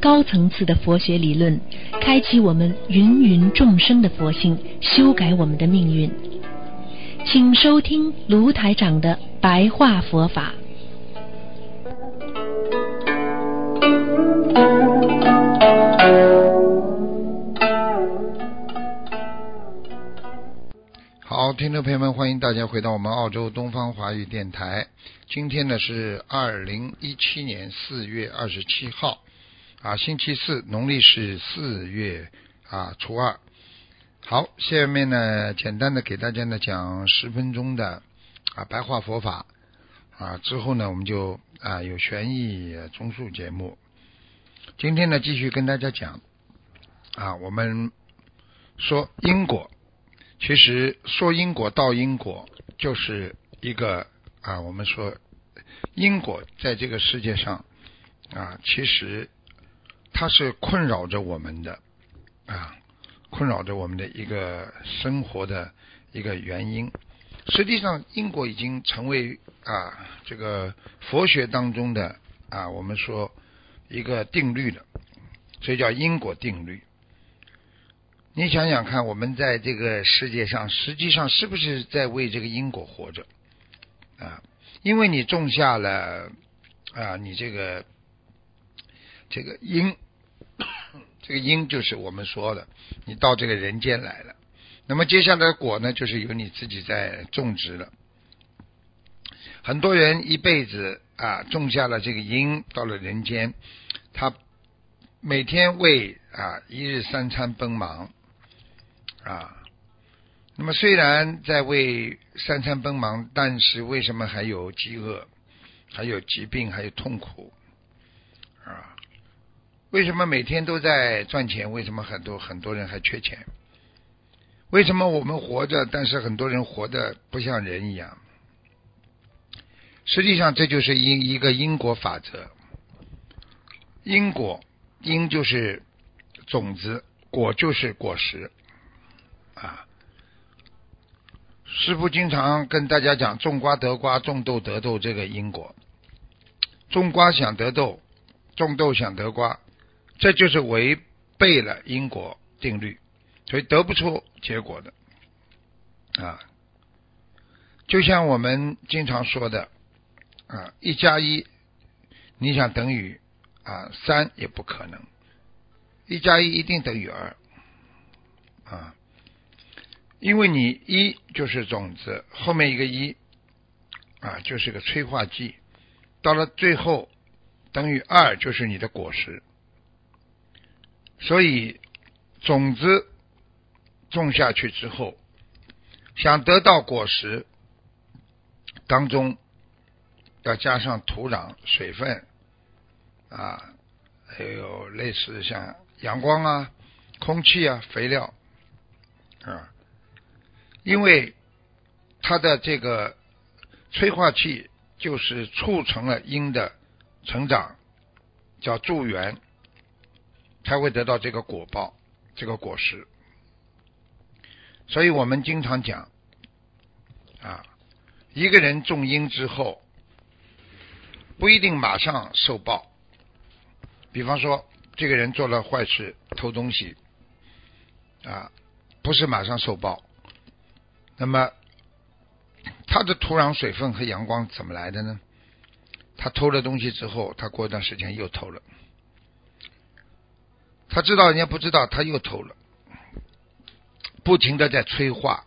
高层次的佛学理论，开启我们芸芸众生的佛性，修改我们的命运。请收听卢台长的白话佛法。好，听众朋友们，欢迎大家回到我们澳洲东方华语电台。今天呢是二零一七年四月二十七号，啊，星期四，农历是四月啊初二。好，下面呢简单的给大家呢讲十分钟的啊白话佛法啊，之后呢我们就啊有悬疑综述节目。今天呢继续跟大家讲啊，我们说因果。其实说因果道因果，就是一个啊，我们说因果在这个世界上啊，其实它是困扰着我们的啊，困扰着我们的一个生活的一个原因。实际上，因果已经成为啊这个佛学当中的啊，我们说一个定律了，所以叫因果定律。你想想看，我们在这个世界上，实际上是不是在为这个因果活着啊？因为你种下了啊，你这个这个因，这个因就是我们说的，你到这个人间来了。那么接下来的果呢，就是由你自己在种植了。很多人一辈子啊，种下了这个因，到了人间，他每天为啊一日三餐奔忙。啊，那么虽然在为三餐奔忙，但是为什么还有饥饿，还有疾病，还有痛苦？为什么每天都在赚钱？为什么很多很多人还缺钱？为什么我们活着，但是很多人活的不像人一样？实际上，这就是因一个因果法则。因果因就是种子，果就是果实。啊，师傅经常跟大家讲，种瓜得瓜，种豆得豆，这个因果。种瓜想得豆，种豆想得瓜，这就是违背了因果定律，所以得不出结果的。啊，就像我们经常说的，啊，一加一，你想等于啊三也不可能，一加一一定等于二，啊。因为你一就是种子，后面一个一啊，就是个催化剂，到了最后等于二就是你的果实。所以种子种下去之后，想得到果实，当中要加上土壤、水分啊，还有类似像阳光啊、空气啊、肥料啊。因为它的这个催化剂就是促成了因的成长，叫助缘，才会得到这个果报，这个果实。所以我们经常讲啊，一个人种因之后，不一定马上受报。比方说，这个人做了坏事，偷东西，啊，不是马上受报。那么，他的土壤、水分和阳光怎么来的呢？他偷了东西之后，他过一段时间又偷了。他知道人家不知道，他又偷了，不停的在催化，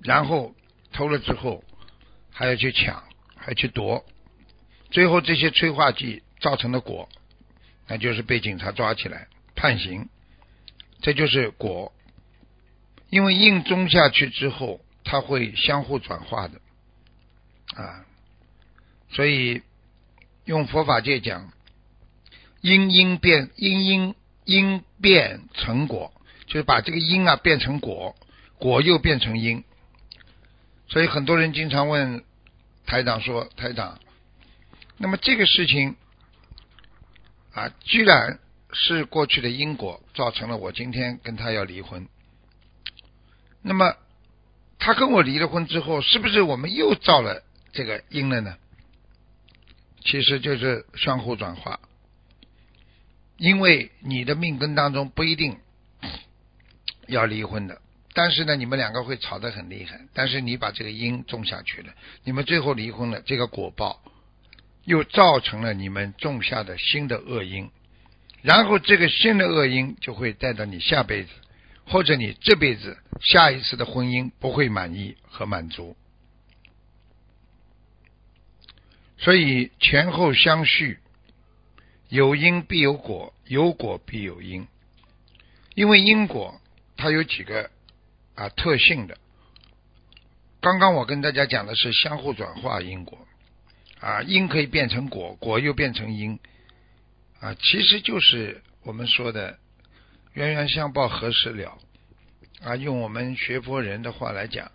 然后偷了之后还要去抢，还去夺，最后这些催化剂造成的果，那就是被警察抓起来判刑，这就是果。因为因种下去之后，它会相互转化的。啊，所以用佛法界讲，因因变因因因变成果，就是把这个因啊变成果，果又变成因。所以很多人经常问台长说：“台长，那么这个事情啊，居然是过去的因果造成了我今天跟他要离婚。那么他跟我离了婚之后，是不是我们又造了这个因了呢？其实就是相互转化，因为你的命根当中不一定要离婚的。”但是呢，你们两个会吵得很厉害。但是你把这个因种下去了，你们最后离婚了，这个果报又造成了你们种下的新的恶因，然后这个新的恶因就会带到你下辈子，或者你这辈子下一次的婚姻不会满意和满足。所以前后相续，有因必有果，有果必有因，因为因果它有几个。啊，特性的。刚刚我跟大家讲的是相互转化因果，啊，因可以变成果，果又变成因，啊，其实就是我们说的冤冤相报何时了，啊，用我们学佛人的话来讲，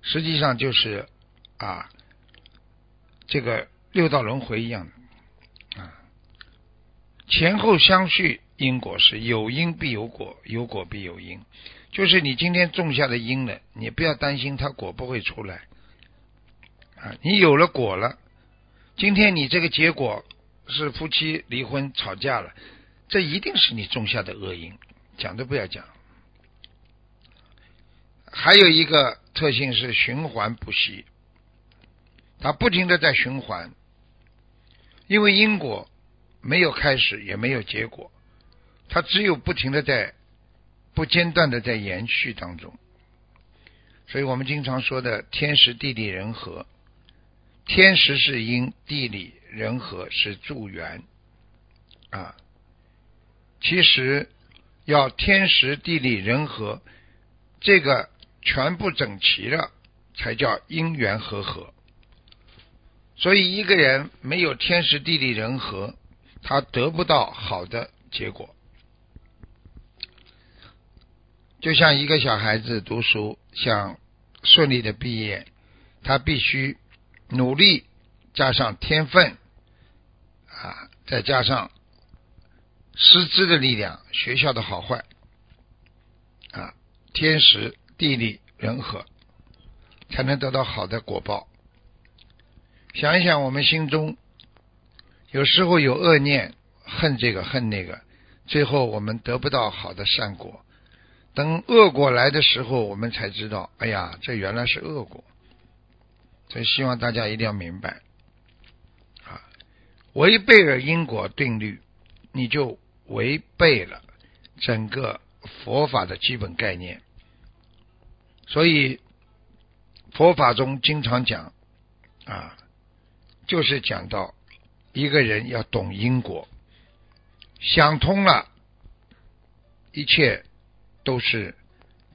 实际上就是啊，这个六道轮回一样的，前后相续因果是有因必有果，有果必有因。就是你今天种下的因了，你不要担心它果不会出来啊！你有了果了，今天你这个结果是夫妻离婚吵架了，这一定是你种下的恶因，讲都不要讲。还有一个特性是循环不息，它不停的在循环，因为因果没有开始也没有结果，它只有不停的在。不间断的在延续当中，所以我们经常说的天时地利人和，天时是因，地利人和是助缘啊。其实要天时地利人和，这个全部整齐了，才叫因缘和合。所以一个人没有天时地利人和，他得不到好的结果。就像一个小孩子读书想顺利的毕业，他必须努力加上天分啊，再加上师资的力量、学校的好坏啊，天时地利人和，才能得到好的果报。想一想，我们心中有时候有恶念，恨这个恨那个，最后我们得不到好的善果。等恶果来的时候，我们才知道，哎呀，这原来是恶果。所以希望大家一定要明白，啊，违背了因果定律，你就违背了整个佛法的基本概念。所以佛法中经常讲，啊，就是讲到一个人要懂因果，想通了，一切。都是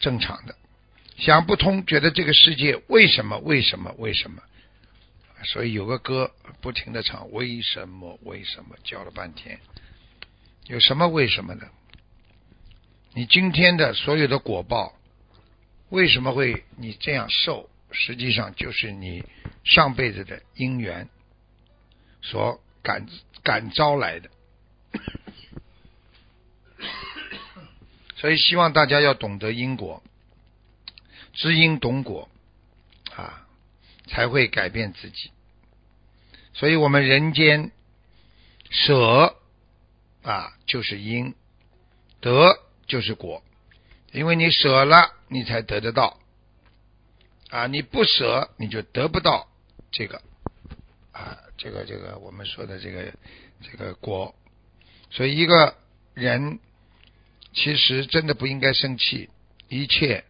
正常的，想不通，觉得这个世界为什么？为什么？为什么？所以有个歌不停的唱，为什么？为什么？叫了半天，有什么为什么呢？你今天的所有的果报，为什么会你这样受？实际上就是你上辈子的因缘所感感召来的。所以希望大家要懂得因果，知因懂果，啊，才会改变自己。所以我们人间舍啊就是因，得就是果，因为你舍了，你才得得到，啊，你不舍你就得不到这个啊，这个这个我们说的这个这个果。所以一个人。其实真的不应该生气，一切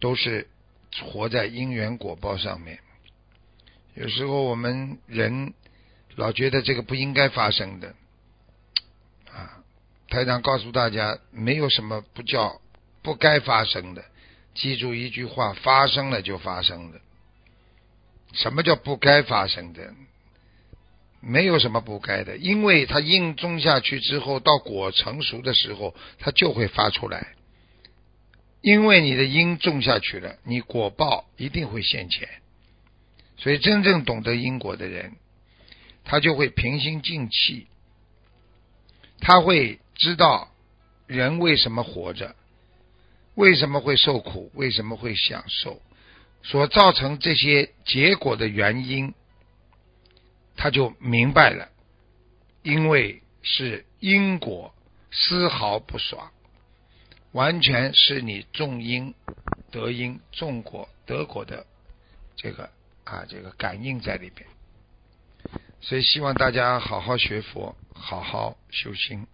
都是活在因缘果报上面。有时候我们人老觉得这个不应该发生的，啊，台长告诉大家，没有什么不叫不该发生的。记住一句话：发生了就发生了。什么叫不该发生的？没有什么不该的，因为它因种下去之后，到果成熟的时候，它就会发出来。因为你的因种下去了，你果报一定会现前。所以，真正懂得因果的人，他就会平心静气，他会知道人为什么活着，为什么会受苦，为什么会享受，所造成这些结果的原因，他就明白了，因为是因果丝毫不爽，完全是你种因得因，种果得果的这个。啊，这个感应在里边，所以希望大家好好学佛，好好修心。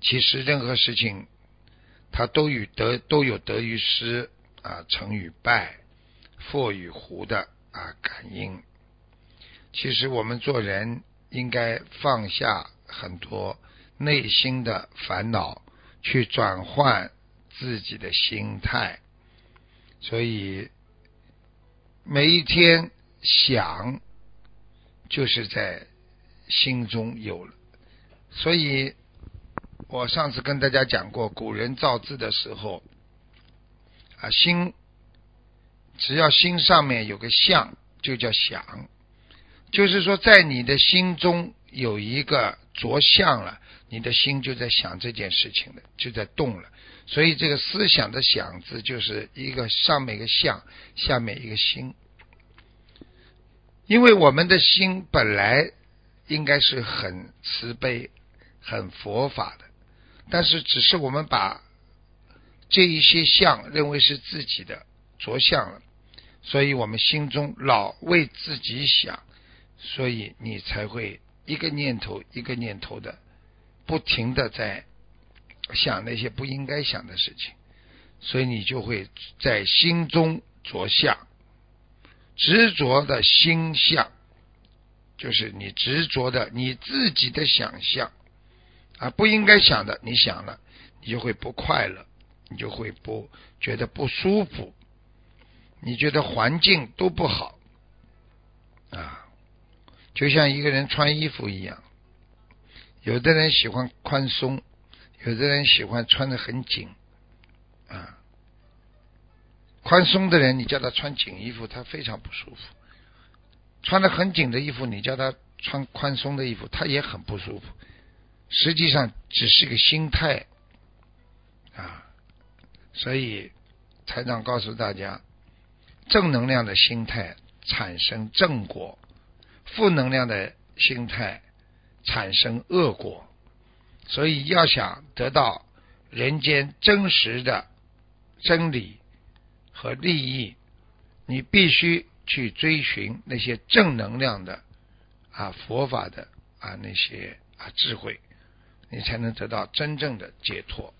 其实任何事情，它都与得都有得与失啊，成与败，祸与福的啊感应。其实我们做人应该放下很多内心的烦恼，去转换自己的心态。所以。每一天想，就是在心中有了。所以，我上次跟大家讲过，古人造字的时候，啊，心只要心上面有个相，就叫想。就是说，在你的心中有一个着相了，你的心就在想这件事情了，就在动了。所以这个思想的“想”字就是一个上面一个相，下面一个心。因为我们的心本来应该是很慈悲、很佛法的，但是只是我们把这一些相认为是自己的着相了，所以我们心中老为自己想，所以你才会一个念头一个念头的。不停的在想那些不应该想的事情，所以你就会在心中着相，执着的心相，就是你执着的你自己的想象啊，不应该想的，你想了，你就会不快乐，你就会不觉得不舒服，你觉得环境都不好，就像一个人穿衣服一样。有的人喜欢宽松，有的人喜欢穿的很紧，啊，宽松的人你叫他穿紧衣服，他非常不舒服；穿的很紧的衣服，你叫他穿宽松的衣服，他也很不舒服。实际上只是个心态，啊，所以台长告诉大家，正能量的心态产生正果，负能量的心态。产生恶果，所以要想得到人间真实的真理和利益，你必须去追寻那些正能量的啊佛法的啊那些啊智慧，你才能得到真正的解脱。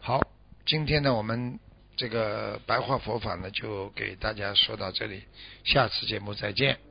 好，今天呢，我们这个白话佛法呢，就给大家说到这里，下次节目再见。